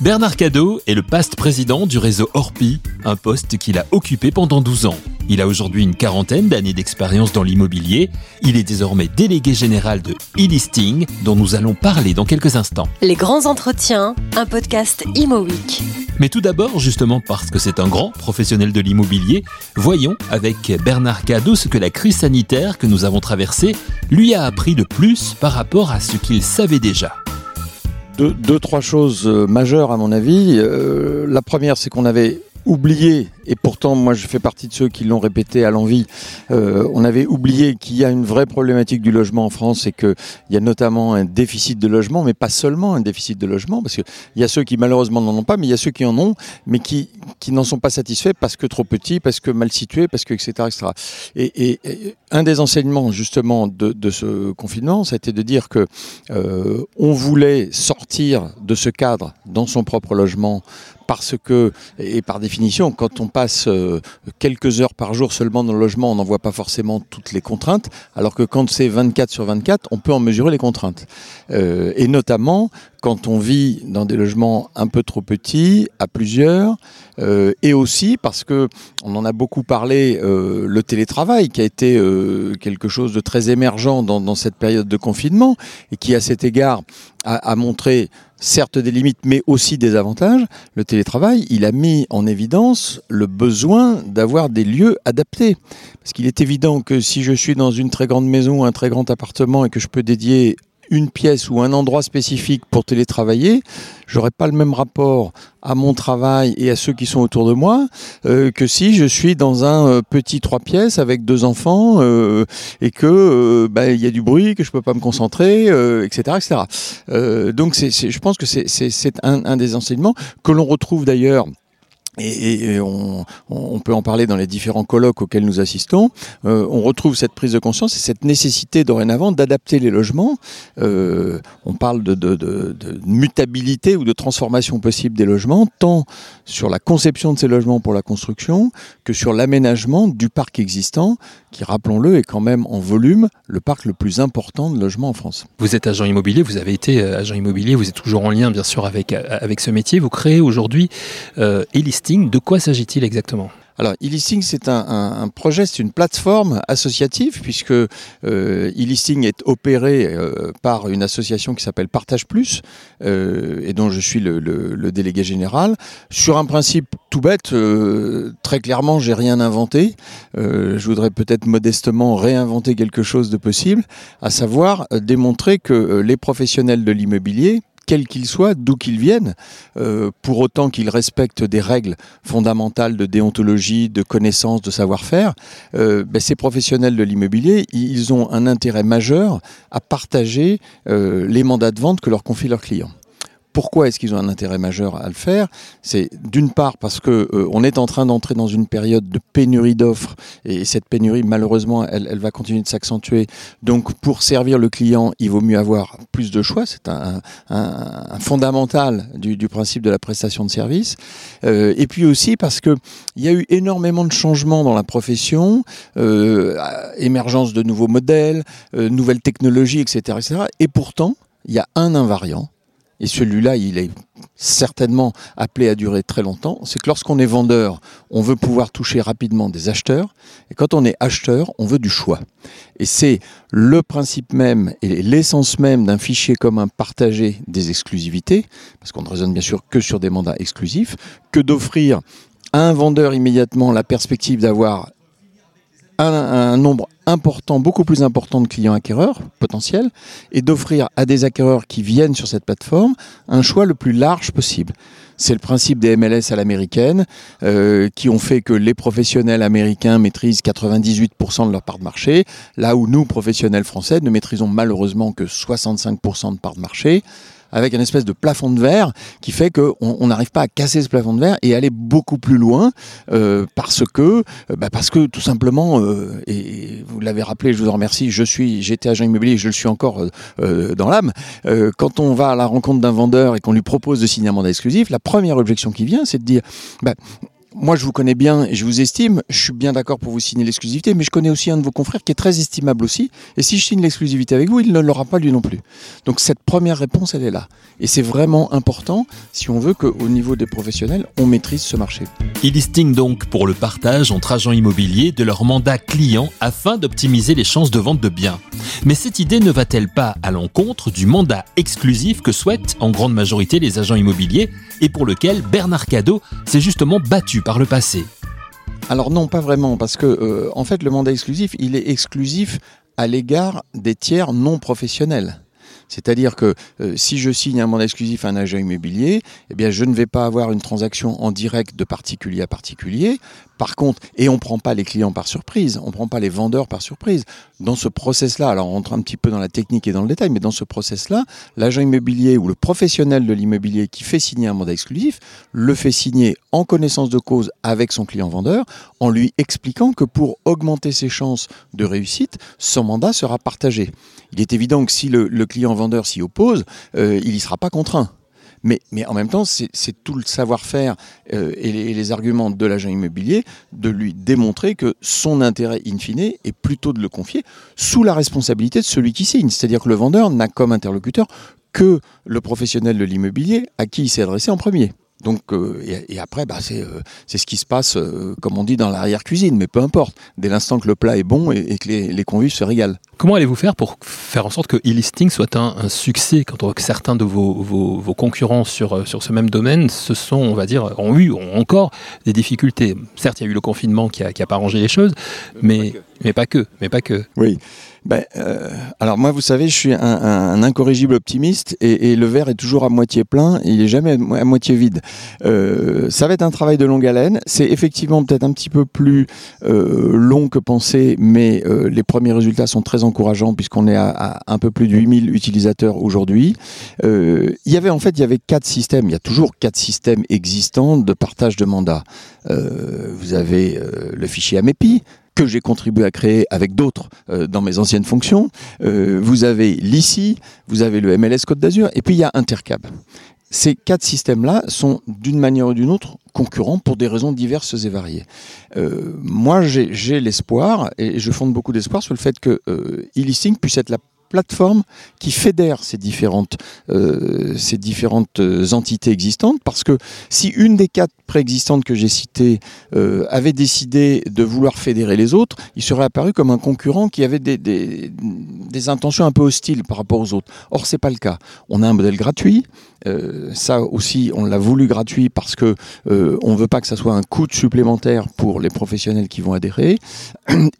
Bernard Cadot est le past président du réseau Orpi, un poste qu'il a occupé pendant 12 ans. Il a aujourd'hui une quarantaine d'années d'expérience dans l'immobilier. Il est désormais délégué général de e-listing, dont nous allons parler dans quelques instants. Les grands entretiens, un podcast Imo Week. Mais tout d'abord, justement parce que c'est un grand professionnel de l'immobilier, voyons avec Bernard Cadot ce que la crise sanitaire que nous avons traversée lui a appris de plus par rapport à ce qu'il savait déjà. Deux, trois choses euh, majeures à mon avis. Euh, la première, c'est qu'on avait oublié, et pourtant moi je fais partie de ceux qui l'ont répété à l'envie, euh, on avait oublié qu'il y a une vraie problématique du logement en France et qu'il y a notamment un déficit de logement, mais pas seulement un déficit de logement, parce qu'il y a ceux qui malheureusement n'en ont pas, mais il y a ceux qui en ont, mais qui, qui n'en sont pas satisfaits parce que trop petits, parce que mal situés, parce que etc. Et, un des enseignements justement de, de, ce confinement, ça a été de dire que euh, on voulait sortir de ce cadre dans son propre logement parce que, et par définition, quand on passe euh, quelques heures par jour seulement dans le logement, on n'en voit pas forcément toutes les contraintes, alors que quand c'est 24 sur 24, on peut en mesurer les contraintes. Euh, et notamment quand on vit dans des logements un peu trop petits, à plusieurs, euh, et aussi parce que on en a beaucoup parlé, euh, le télétravail qui a été euh, quelque chose de très émergent dans, dans, cette période de confinement et qui à cet égard a, a, montré certes des limites mais aussi des avantages. Le télétravail, il a mis en évidence le besoin d'avoir des lieux adaptés. Parce qu'il est évident que si je suis dans une très grande maison, un très grand appartement et que je peux dédier une pièce ou un endroit spécifique pour télétravailler, j'aurais pas le même rapport à mon travail et à ceux qui sont autour de moi euh, que si je suis dans un euh, petit trois pièces avec deux enfants euh, et que euh, bah, il y a du bruit, que je peux pas me concentrer, etc., etc. donc c'est, je pense que c'est, un, un des enseignements que l'on retrouve d'ailleurs et, on, peut en parler dans les différents colloques auxquels nous assistons, euh, on retrouve cette prise de conscience et cette nécessité dorénavant d'adapter les logements. Euh, on parle de, mutabilité ou de transformation possible des logements, tant sur la conception de ces logements pour la construction que sur l'aménagement du parc existant, qui, rappelons-le, est quand même en volume le parc le plus important de logements en France. Vous êtes agent immobilier, vous avez été euh, agent immobilier, vous êtes toujours en lien bien sûr avec, avec ce métier. Vous créez aujourd'hui euh, de quoi s'agit-il exactement? Alors, e-listing, c'est un, projet, c'est une plateforme associative, puisque euh, e-listing est opéré euh, par une association qui s'appelle Partage Plus, euh, et dont je suis le, délégué général, sur un principe tout bête. Très clairement, j'ai rien inventé. Je voudrais peut-être modestement réinventer quelque chose de possible, à savoir démontrer que les professionnels de l'immobilier quels qu'ils soient, d'où qu'ils viennent, euh, pour autant qu'ils respectent des règles fondamentales de déontologie, de connaissance, de savoir-faire, euh, ben, ces professionnels de l'immobilier, ils ont un intérêt majeur à partager euh, les mandats de vente que leur confient leurs clients. Pourquoi est-ce qu'ils ont un intérêt majeur à le faire? C'est d'une part parce que euh, on est en train d'entrer dans une période de pénurie d'offres et cette pénurie malheureusement elle, va continuer de s'accentuer. Donc pour servir le client, il vaut mieux avoir plus de choix. C'est un, fondamental du, principe de la prestation de service. Euh, et puis aussi parce que il y a eu énormément de changements dans la profession, euh, émergence de nouveaux modèles, nouvelles technologies, etc., etc. Et pourtant il y a un invariant et celui-là, il est certainement appelé à durer très longtemps, c'est que lorsqu'on est vendeur, on veut pouvoir toucher rapidement des acheteurs, et quand on est acheteur, on veut du choix. Et c'est le principe même et l'essence même d'un fichier commun partagé des exclusivités, parce qu'on ne raisonne bien sûr que sur des mandats exclusifs, que d'offrir à un vendeur immédiatement la perspective d'avoir un, un, nombre important, beaucoup plus important de clients acquéreurs potentiels et d'offrir à des acquéreurs qui viennent sur cette plateforme un choix le plus large possible. C'est le principe des MLS à l'américaine euh, qui ont fait que les professionnels américains maîtrisent 98% de leur part de marché, là où nous, professionnels français, ne maîtrisons malheureusement que 65% de part de marché avec un espèce de plafond de verre qui fait qu'on n'arrive pas à casser ce plafond de verre et aller beaucoup plus loin euh, parce que euh, bah parce que tout simplement euh, et vous l'avez rappelé, je vous en remercie, je suis j'étais agent immobilier, je le suis encore euh, dans l'âme. Euh, quand on va à la rencontre d'un vendeur et qu'on lui propose de signer un mandat exclusif, la première objection qui vient, c'est de dire bah, moi, je vous connais bien et je vous estime. Je suis bien d'accord pour vous signer l'exclusivité, mais je connais aussi un de vos confrères qui est très estimable aussi. Et si je signe l'exclusivité avec vous, il ne l'aura pas lui non plus. Donc cette première réponse, elle est là. Et c'est vraiment important si on veut qu'au niveau des professionnels, on maîtrise ce marché. E-listing donc pour le partage entre agents immobiliers de leur mandat client afin d'optimiser les chances de vente de biens. Mais cette idée ne va-t-elle pas à l'encontre du mandat exclusif que souhaitent en grande majorité les agents immobiliers et pour lequel Bernard Cadeau s'est justement battu par le passé alors non, pas vraiment, parce que euh, en fait le mandat exclusif, il est exclusif à l'égard des tiers non professionnels. C'est-à-dire que euh, si je signe un mandat exclusif à un agent immobilier, eh je ne vais pas avoir une transaction en direct de particulier à particulier. Par contre, et on ne prend pas les clients par surprise, on ne prend pas les vendeurs par surprise. Dans ce process-là, alors on rentre un petit peu dans la technique et dans le détail, mais dans ce process-là, l'agent immobilier ou le professionnel de l'immobilier qui fait signer un mandat exclusif le fait signer en connaissance de cause avec son client vendeur, en lui expliquant que pour augmenter ses chances de réussite, son mandat sera partagé. Il est évident que si le, client vendeur s'y oppose, euh, il n'y sera pas contraint. Mais, en même temps, c'est tout le savoir-faire euh, et, les, arguments de l'agent immobilier de lui démontrer que son intérêt in fine est plutôt de le confier sous la responsabilité de celui qui signe. C'est-à-dire que le vendeur n'a comme interlocuteur que le professionnel de l'immobilier à qui il s'est adressé en premier. Donc, euh, et, après, bah, euh, c'est ce qui se passe, euh, comme on dit, dans l'arrière-cuisine, mais peu importe, dès l'instant que le plat est bon et, que les, convives se régalent. Comment allez-vous faire pour faire en sorte que e-listing soit un, succès quand certains de vos, vos, concurrents sur, sur ce même domaine se sont, on va dire, ont eu ont encore des difficultés? Certes, il y a eu le confinement qui n'a qui a pas arrangé les choses, mais, mais pas que. Mais pas que. Oui ben, euh, alors moi, vous savez, je suis un, incorrigible optimiste et, le verre est toujours à moitié plein, il est jamais à moitié vide. Euh, ça va être un travail de longue haleine. C'est effectivement peut-être un petit peu plus euh, long que pensé, mais les premiers résultats sont très encourageants puisqu'on est à, un peu plus de 8000 utilisateurs aujourd'hui. Il y avait en fait, il y avait quatre systèmes. Il y a toujours quatre systèmes existants de partage de mandats. vous avez le fichier AMEPI, que j'ai contribué à créer avec d'autres euh, dans mes anciennes fonctions. Euh, vous avez l'ICI, vous avez le MLS Côte d'Azur, et puis il y a Intercab. Ces quatre systèmes-là sont d'une manière ou d'une autre concurrents pour des raisons diverses et variées. Euh, moi, j'ai l'espoir, et je fonde beaucoup d'espoir sur le fait que e-listing puisse être la plateforme qui fédère ces différentes, euh, ces différentes euh, entités existantes, parce que si une des quatre préexistantes que j'ai citées euh, avait décidé de vouloir fédérer les autres, il serait apparu comme un concurrent qui avait des, des, intentions un peu hostiles par rapport aux autres. Or, c'est pas le cas. On a un modèle gratuit, ça aussi, on l'a voulu gratuit parce que euh, on veut pas que ça soit un coût supplémentaire pour les professionnels qui vont adhérer.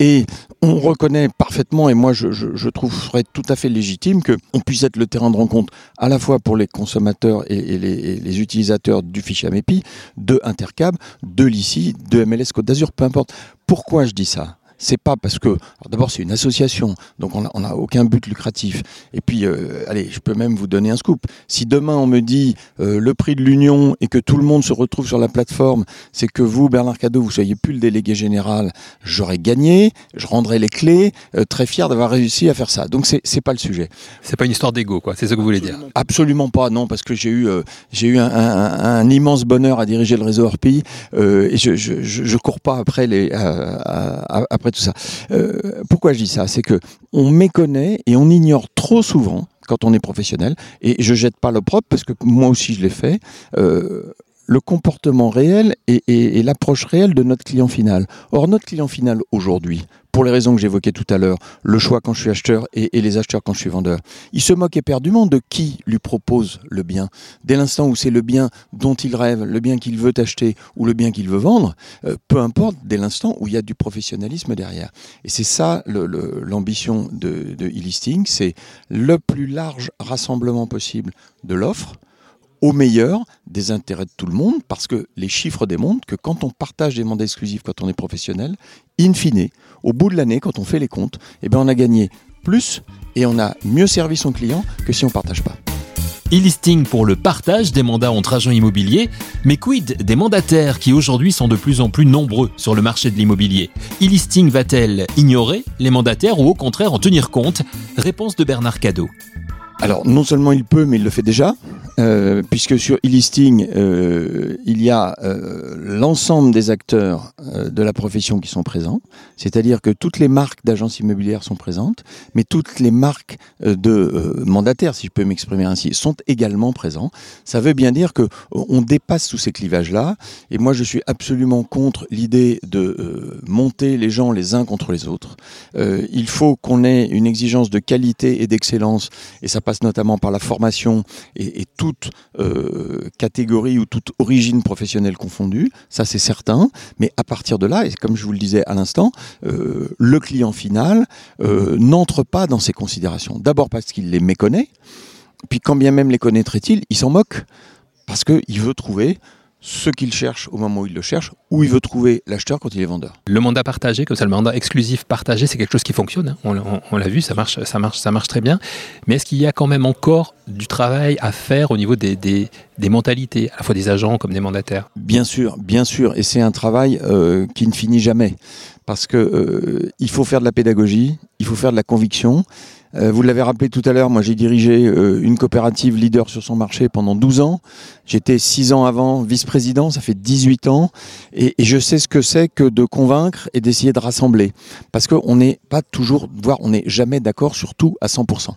Et on reconnaît parfaitement, et moi je, je, je trouverais tout à fait légitime qu'on puisse être le terrain de rencontre à la fois pour les consommateurs et, les, les, utilisateurs du fichier AMEPI, de Intercab, de l'ICI, de MLS Côte d'Azur, peu importe. Pourquoi je dis ça? C'est pas parce que d'abord c'est une association, donc on n'a aucun but lucratif. Et puis, euh, allez, je peux même vous donner un scoop. Si demain on me dit euh, le prix de l'union et que tout le monde se retrouve sur la plateforme, c'est que vous, Bernard Cadeau, vous soyez plus le délégué général, j'aurais gagné, je rendrai les clés, euh, très fier d'avoir réussi à faire ça. Donc c'est c'est pas le sujet. C'est pas une histoire d'ego, quoi. C'est ce que vous voulez dire. Absolument pas, non, parce que j'ai eu j'ai eu un, un, immense bonheur à diriger le réseau Orpi et je, je, je, cours pas après les après tout ça. Euh, pourquoi je dis ça? C'est que on méconnaît et on ignore trop souvent quand on est professionnel, et je jette pas l'opprobre parce que moi aussi je l'ai fait, euh, le comportement réel et, l'approche réelle de notre client final. Or, notre client final aujourd'hui, pour les raisons que j'évoquais tout à l'heure, le choix quand je suis acheteur et, les acheteurs quand je suis vendeur, il se moque éperdument de qui lui propose le bien. Dès l'instant où c'est le bien dont il rêve, le bien qu'il veut acheter ou le bien qu'il veut vendre, euh, peu importe, dès l'instant où il y a du professionnalisme derrière. Et c'est ça l'ambition de, de e-listing, c'est le plus large rassemblement possible de l'offre au meilleur des intérêts de tout le monde, parce que les chiffres démontrent que quand on partage des mandats exclusifs, quand on est professionnel, in fine, au bout de l'année, quand on fait les comptes, eh bien on a gagné plus et on a mieux servi son client que si on ne partage pas. E-listing pour le partage des mandats entre agents immobiliers, mais quid des mandataires qui aujourd'hui sont de plus en plus nombreux sur le marché de l'immobilier? E-listing va-t-elle ignorer les mandataires ou au contraire en tenir compte? Réponse de Bernard Cadeau. Alors non seulement il peut, mais il le fait déjà. Euh, puisque sur e-listing, euh, il y a euh, l'ensemble des acteurs euh, de la profession qui sont présents, c'est-à-dire que toutes les marques d'agences immobilières sont présentes, mais toutes les marques euh, de mandataires, si je peux m'exprimer ainsi, sont également présents. Ça veut bien dire que on dépasse tous ces clivages-là, et moi je suis absolument contre l'idée de monter les gens les uns contre les autres. Il faut qu'on ait une exigence de qualité et d'excellence, et ça passe notamment par la formation et, et toute euh, catégorie ou toute origine professionnelle confondue, ça c'est certain, mais à partir de là, et comme je vous le disais à l'instant, euh, le client final euh, n'entre pas dans ces considérations. D'abord parce qu'il les méconnaît, puis quand bien même les connaîtrait-il, il s'en moque, parce qu'il veut trouver ce qu'il cherche au moment où il le cherche, ou il veut trouver l'acheteur quand il est vendeur. Le mandat partagé, comme ça, le mandat exclusif partagé, c'est quelque chose qui fonctionne. hein. On, l'a- on- on l'a vu, ça marche, ça marche, ça marche très bien. Mais est-ce qu'il y a quand même encore du travail à faire au niveau des, des, des mentalités, à la fois des agents comme des mandataires? Bien sûr, bien sûr, et c'est un travail euh, qui ne finit jamais, parce que euh, il faut faire de la pédagogie, il faut faire de la conviction. Euh, vous l'avez rappelé tout à l'heure, moi j'ai dirigé euh, une coopérative leader sur son marché pendant 12 ans. J'étais 6 ans avant vice-président, ça fait 18 ans, et, et je sais ce que c'est que de convaincre et d'essayer de rassembler, parce qu'on n'est pas toujours, voire on n'est jamais d'accord sur tout à 100%.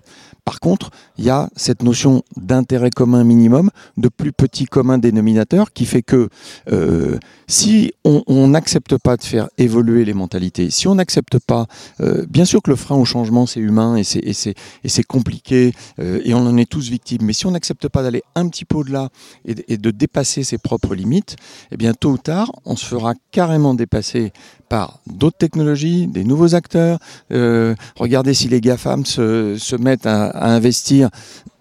Par contre, il y a cette notion d'intérêt commun minimum, de plus petit commun dénominateur, qui fait que euh, si on n'accepte pas de faire évoluer les mentalités, si on n'accepte pas, euh, bien sûr que le frein au changement c'est humain et c'est compliqué euh, et on en est tous victimes, mais si on n'accepte pas d'aller un petit peu au-delà et, de- et de dépasser ses propres limites, eh bien tôt ou tard on se fera carrément dépasser par d'autres technologies, des nouveaux acteurs. Euh, regardez si les GAFAM se, se mettent à, investir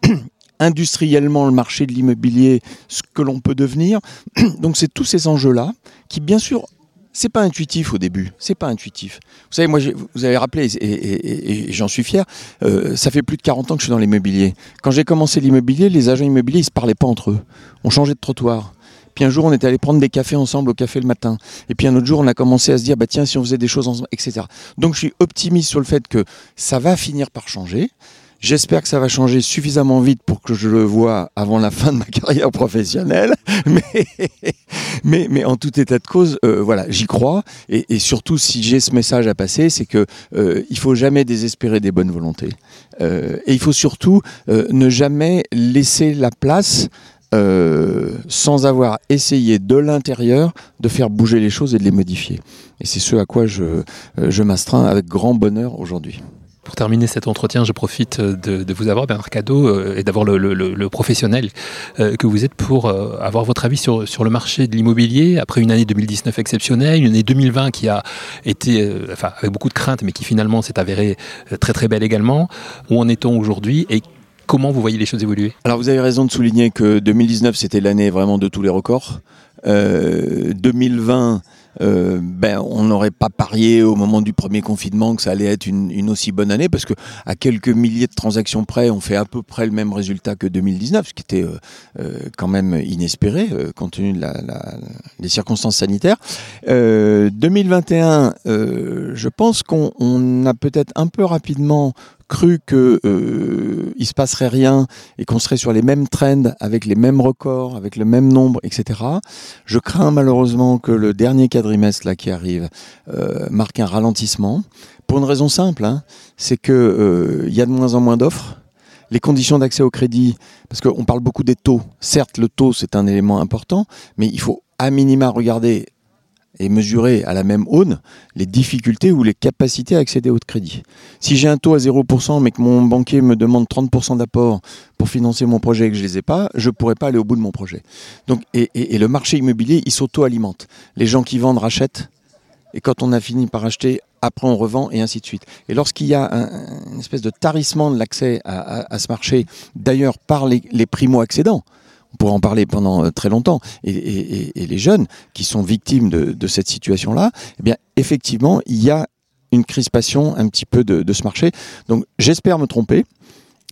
industriellement le marché de l'immobilier, ce que l'on peut devenir. Donc c'est tous ces enjeux-là qui, bien sûr, c'est pas intuitif au début. C'est pas intuitif. Vous savez, moi, vous avez rappelé, et j'en suis fier, euh, ça fait plus de 40 ans que je suis dans l'immobilier. Quand j'ai commencé l'immobilier, les agents immobiliers, ils se parlaient pas entre eux. On changeait de trottoir. Puis un jour, on était allé prendre des cafés ensemble au café le matin. Et puis un autre jour, on a commencé à se dire, bah tiens, si on faisait des choses ensemble, etc. Donc je suis optimiste sur le fait que ça va finir par changer. J'espère que ça va changer suffisamment vite pour que je le vois avant la fin de ma carrière professionnelle. Mais, mais, mais en tout état de cause, euh, voilà, j'y crois. Et, et surtout, si j'ai ce message à passer, c'est que euh, il faut jamais désespérer des bonnes volontés. Euh, et il faut surtout euh, ne jamais laisser la place euh, sans avoir essayé de l'intérieur de faire bouger les choses et de les modifier. Et c'est ce à quoi je, euh, je m'astreins avec grand bonheur aujourd'hui. Pour terminer cet entretien, je profite de, de vous avoir, Bernard Cadeau, euh, et d'avoir le, professionnel euh, que vous êtes pour euh, avoir votre avis sur, sur le marché de l'immobilier après une année 2019 exceptionnelle, une année 2020 qui a été, euh, enfin, avec beaucoup de craintes, mais qui finalement s'est avérée euh, très très belle également. Où en est-on aujourd'hui et comment vous voyez les choses évoluer? Alors vous avez raison de souligner que 2019 c'était l'année vraiment de tous les records. Euh, 2020, euh, ben, on n'aurait pas parié au moment du premier confinement que ça allait être une, aussi bonne année parce que à quelques milliers de transactions près, on fait à peu près le même résultat que 2019, ce qui était euh, euh, quand même inespéré euh, compte tenu de la, des circonstances sanitaires. Euh, 2021, euh, je pense qu'on on a peut-être un peu rapidement cru que euh, il se passerait rien et qu'on serait sur les mêmes trends, avec les mêmes records, avec le même nombre, etc. Je crains malheureusement que le dernier quadrimestre là qui arrive euh, marque un ralentissement pour une raison simple, hein, c'est que euh, il y a de moins en moins d'offres. Les conditions d'accès au crédit, parce qu'on parle beaucoup des taux. Certes, le taux c'est un élément important, mais il faut à minima regarder et mesurer à la même aune les difficultés ou les capacités à accéder au crédit. Si j'ai un taux à 0%, mais que mon banquier me demande 30% d'apport pour financer mon projet et que je les ai pas, je pourrais pas aller au bout de mon projet. Donc, et, le marché immobilier, il s'auto-alimente. Les gens qui vendent rachètent, et quand on a fini par acheter, après on revend, et ainsi de suite. Et lorsqu'il y a un- une espèce de tarissement de l'accès à ce marché, d'ailleurs par les, les primo-accédants, on en parler pendant euh, très longtemps, et, les jeunes qui sont victimes de, cette situation-là, eh bien, effectivement, il y a une crispation un petit peu de, ce marché. Donc, j'espère me tromper,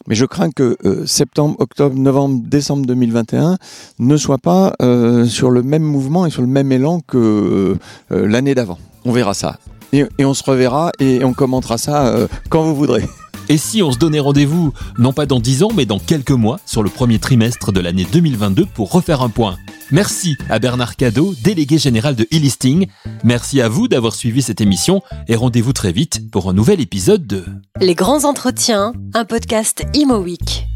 mais je crains que euh, septembre, octobre, novembre, décembre 2021 ne soit pas euh, sur le même mouvement et sur le même élan que l'année d'avant. On verra ça. Et, et on se reverra et on commentera ça quand vous voudrez. Et si on se donnait rendez-vous, non pas dans 10 ans, mais dans quelques mois, sur le premier trimestre de l'année 2022 pour refaire un point Merci à Bernard Cadeau, délégué général de e-listing. Merci à vous d'avoir suivi cette émission et rendez-vous très vite pour un nouvel épisode de Les grands entretiens, un podcast Imo Week.